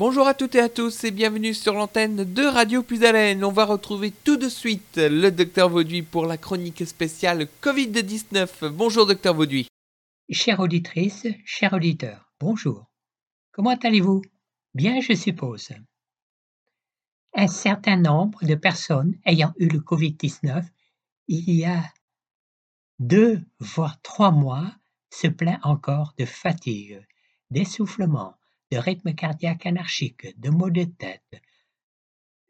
Bonjour à toutes et à tous et bienvenue sur l'antenne de Radio Plus Haleine. On va retrouver tout de suite le docteur Vauduit pour la chronique spéciale Covid-19. Bonjour docteur Vauduit. Chère auditrice, cher auditeur, bonjour. Comment allez-vous? Bien, je suppose. Un certain nombre de personnes ayant eu le Covid-19 il y a deux voire trois mois se plaint encore de fatigue, d'essoufflement, de rythme cardiaque anarchique, de maux de tête,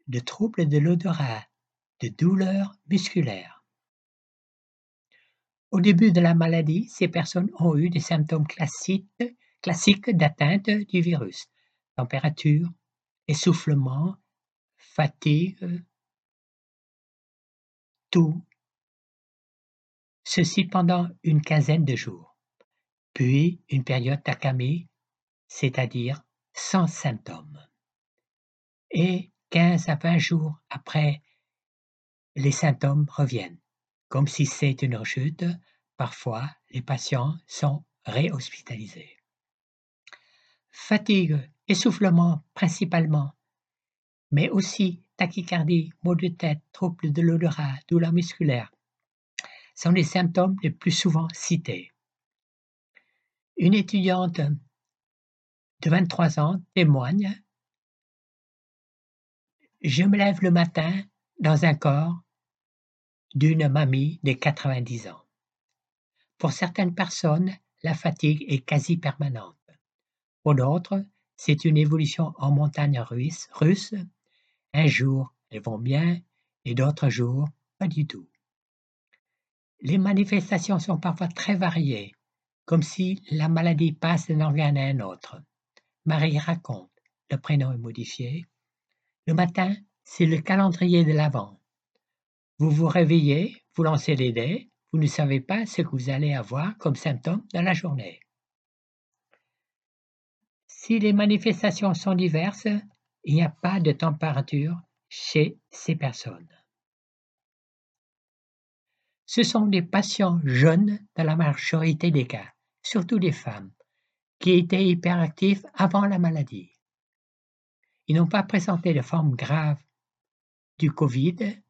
de troubles de l'odorat, de douleurs musculaires. Au début de la maladie, ces personnes ont eu des symptômes classiques, d'atteinte du virus. Température, essoufflement, fatigue, tout. Ceci pendant une quinzaine de jours. Puis une période d'accalmie c'est-à-dire sans symptômes. Et 15 à 20 jours après, les symptômes reviennent. Comme si c'est une rechute, parfois les patients sont réhospitalisés. Fatigue, essoufflement principalement, mais aussi tachycardie, maux de tête, troubles de l'odorat, douleurs musculaires, sont les symptômes les plus souvent cités. Une étudiante de 23 ans témoigne Je me lève le matin dans un corps d'une mamie de 90 ans. Pour certaines personnes, la fatigue est quasi permanente. Pour d'autres, c'est une évolution en montagne russe. Un jour, elles vont bien et d'autres jours, pas du tout. Les manifestations sont parfois très variées, comme si la maladie passe d'un organe à un autre. Marie raconte, le prénom est modifié. Le matin, c'est le calendrier de l'Avent. Vous vous réveillez, vous lancez les dés, vous ne savez pas ce que vous allez avoir comme symptômes dans la journée. Si les manifestations sont diverses, il n'y a pas de température chez ces personnes. Ce sont des patients jeunes dans la majorité des cas, surtout des femmes, qui étaient hyperactifs avant la maladie. Ils n'ont pas présenté de forme grave du Covid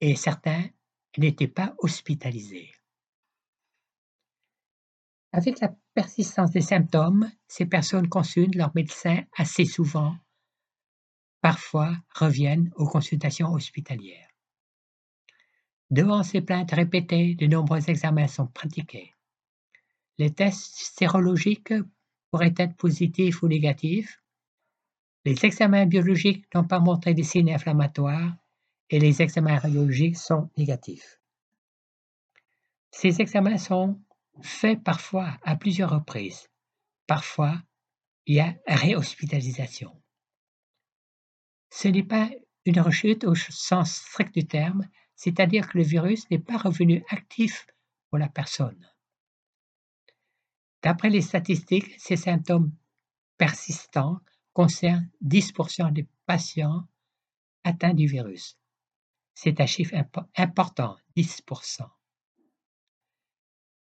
et certains n'étaient pas hospitalisés. Avec la persistance des symptômes, ces personnes consultent leur médecin assez souvent, parfois reviennent aux consultations hospitalières. Devant ces plaintes répétées, de nombreux examens sont pratiqués. Les tests sérologiques pourraient être positifs ou négatifs. Les examens biologiques n'ont pas montré de signes inflammatoires et les examens radiologiques sont négatifs. Ces examens sont faits parfois à plusieurs reprises. Parfois, il y a réhospitalisation. Ce n'est pas une rechute au sens strict du terme, c'est-à-dire que le virus n'est pas revenu actif pour la personne. D'après les statistiques, ces symptômes persistants concernent 10% des patients atteints du virus. C'est un chiffre important, 10%.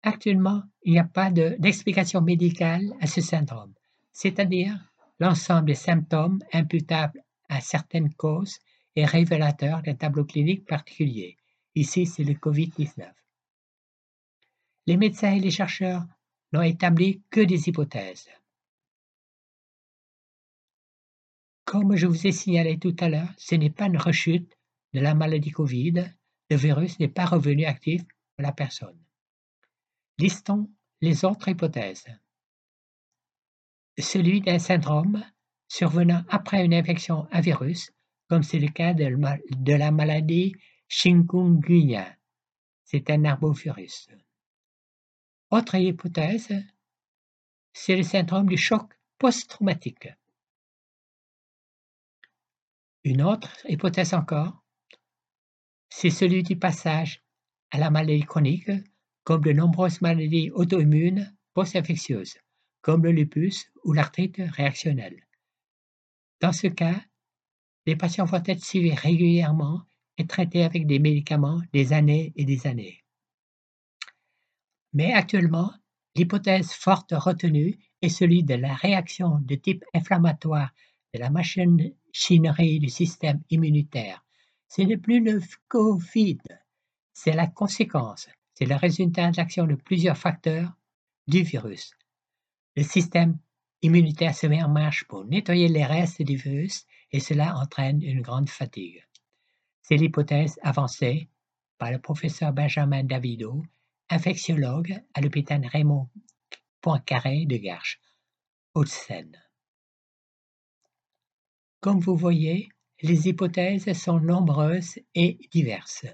Actuellement, il n'y a pas d'explication médicale à ce syndrome, c'est-à-dire l'ensemble des symptômes imputables à certaines causes est révélateur d'un tableau clinique particulier. Ici, c'est le COVID-19. Les médecins et les chercheurs n'ont établi que des hypothèses. Comme je vous ai signalé tout à l'heure, ce n'est pas une rechute de la maladie Covid, le virus n'est pas revenu actif pour la personne. Listons les autres hypothèses. Celui d'un syndrome survenant après une infection à virus, comme c'est le cas de la maladie chikungunya. C'est un arbovirus. Autre hypothèse, c'est le syndrome du choc post-traumatique. Une autre hypothèse encore, c'est celui du passage à la maladie chronique, comme de nombreuses maladies auto-immunes post-infectieuses, comme le lupus ou l'arthrite réactionnelle. Dans ce cas, les patients vont être suivis régulièrement et traités avec des médicaments des années et des années. Mais actuellement, l'hypothèse forte retenue est celui de la réaction de type inflammatoire de la machinerie du système immunitaire. Ce n'est plus le Covid, c'est la conséquence, c'est le résultat de l'action de plusieurs facteurs du virus. Le système immunitaire se met en marche pour nettoyer les restes du virus et cela entraîne une grande fatigue. C'est l'hypothèse avancée par le professeur Benjamin Davido, infectiologue à l'hôpital Raymond Poincaré de Garches, Haute-Seine. Comme vous voyez, les hypothèses sont nombreuses et diverses.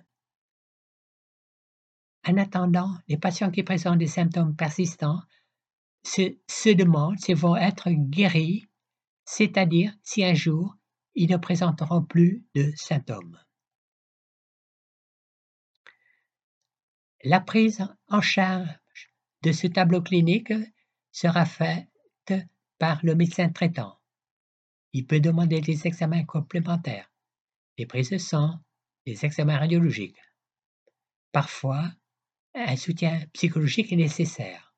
En attendant, les patients qui présentent des symptômes persistants se, se demandent s'ils vont être guéris, c'est-à-dire si un jour ils ne présenteront plus de symptômes. La prise en charge de ce tableau clinique sera faite par le médecin traitant. Il peut demander des examens complémentaires, des prises de sang, des examens radiologiques. Parfois, un soutien psychologique est nécessaire.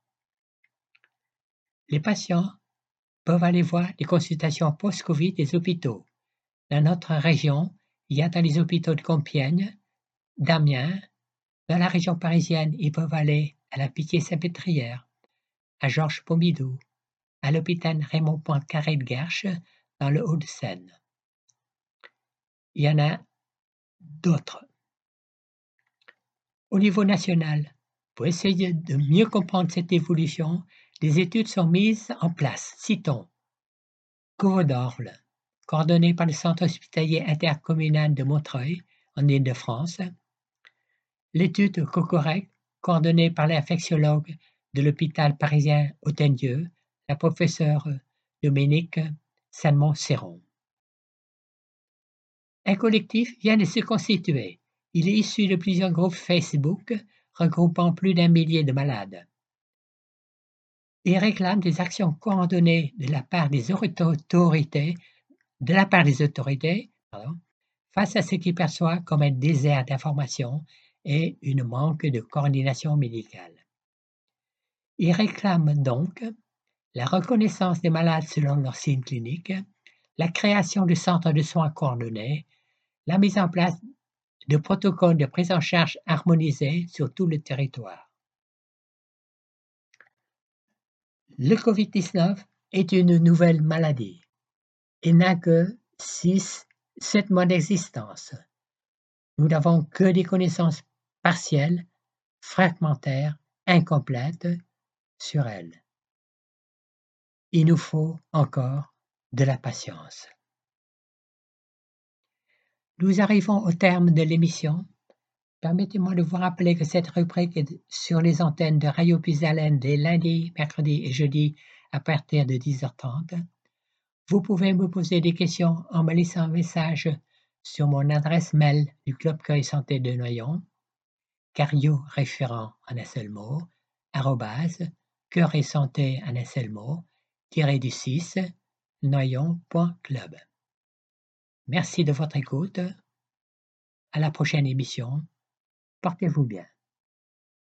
Les patients peuvent aller voir des consultations post-Covid des hôpitaux. Dans notre région, il y a dans les hôpitaux de Compiègne, d'Amiens, dans la région parisienne, ils peuvent aller à la Pitié-Salpêtrière, à Georges Pompidou, à l'hôpital Raymond Poincaré de Guerche, dans le Haut-de-Seine. Il y en a d'autres. Au niveau national, pour essayer de mieux comprendre cette évolution, des études sont mises en place. Citons Covodorle, coordonné par le Centre hospitalier intercommunal de Montreuil, en Île-de-France, L'étude Cocorec, coordonnée par l'infectiologue de l'hôpital parisien Hôtel-Dieu, la professeure Dominique Salmon-Serron. Un collectif vient de se constituer. Il est issu de plusieurs groupes Facebook regroupant plus d'un millier de malades. Il réclame des actions coordonnées de la part des autorités, de la part des autorités face à ce qu'il perçoit comme un désert d'informations et une manque de coordination médicale. Il réclame donc la reconnaissance des malades selon leurs signes cliniques, la création de centres de soins coordonnés, la mise en place de protocoles de prise en charge harmonisés sur tout le territoire. Le COVID-19 est une nouvelle maladie. Il n'a que 6-7 mois d'existence. Nous n'avons que des connaissances partielle, fragmentaire, incomplète sur elle. Il nous faut encore de la patience. Nous arrivons au terme de l'émission. Permettez-moi de vous rappeler que cette rubrique est sur les antennes de Radio Pisalène dès lundi, mercredi et jeudi à partir de 10h30. Vous pouvez me poser des questions en me laissant un message sur mon adresse mail du Club Cueil Santé de Noyon cario référent en un seul mot, arrobase, cœur et santé en un seul mot, tiré du 6, noyon.club. Merci de votre écoute. À la prochaine émission. Portez-vous bien.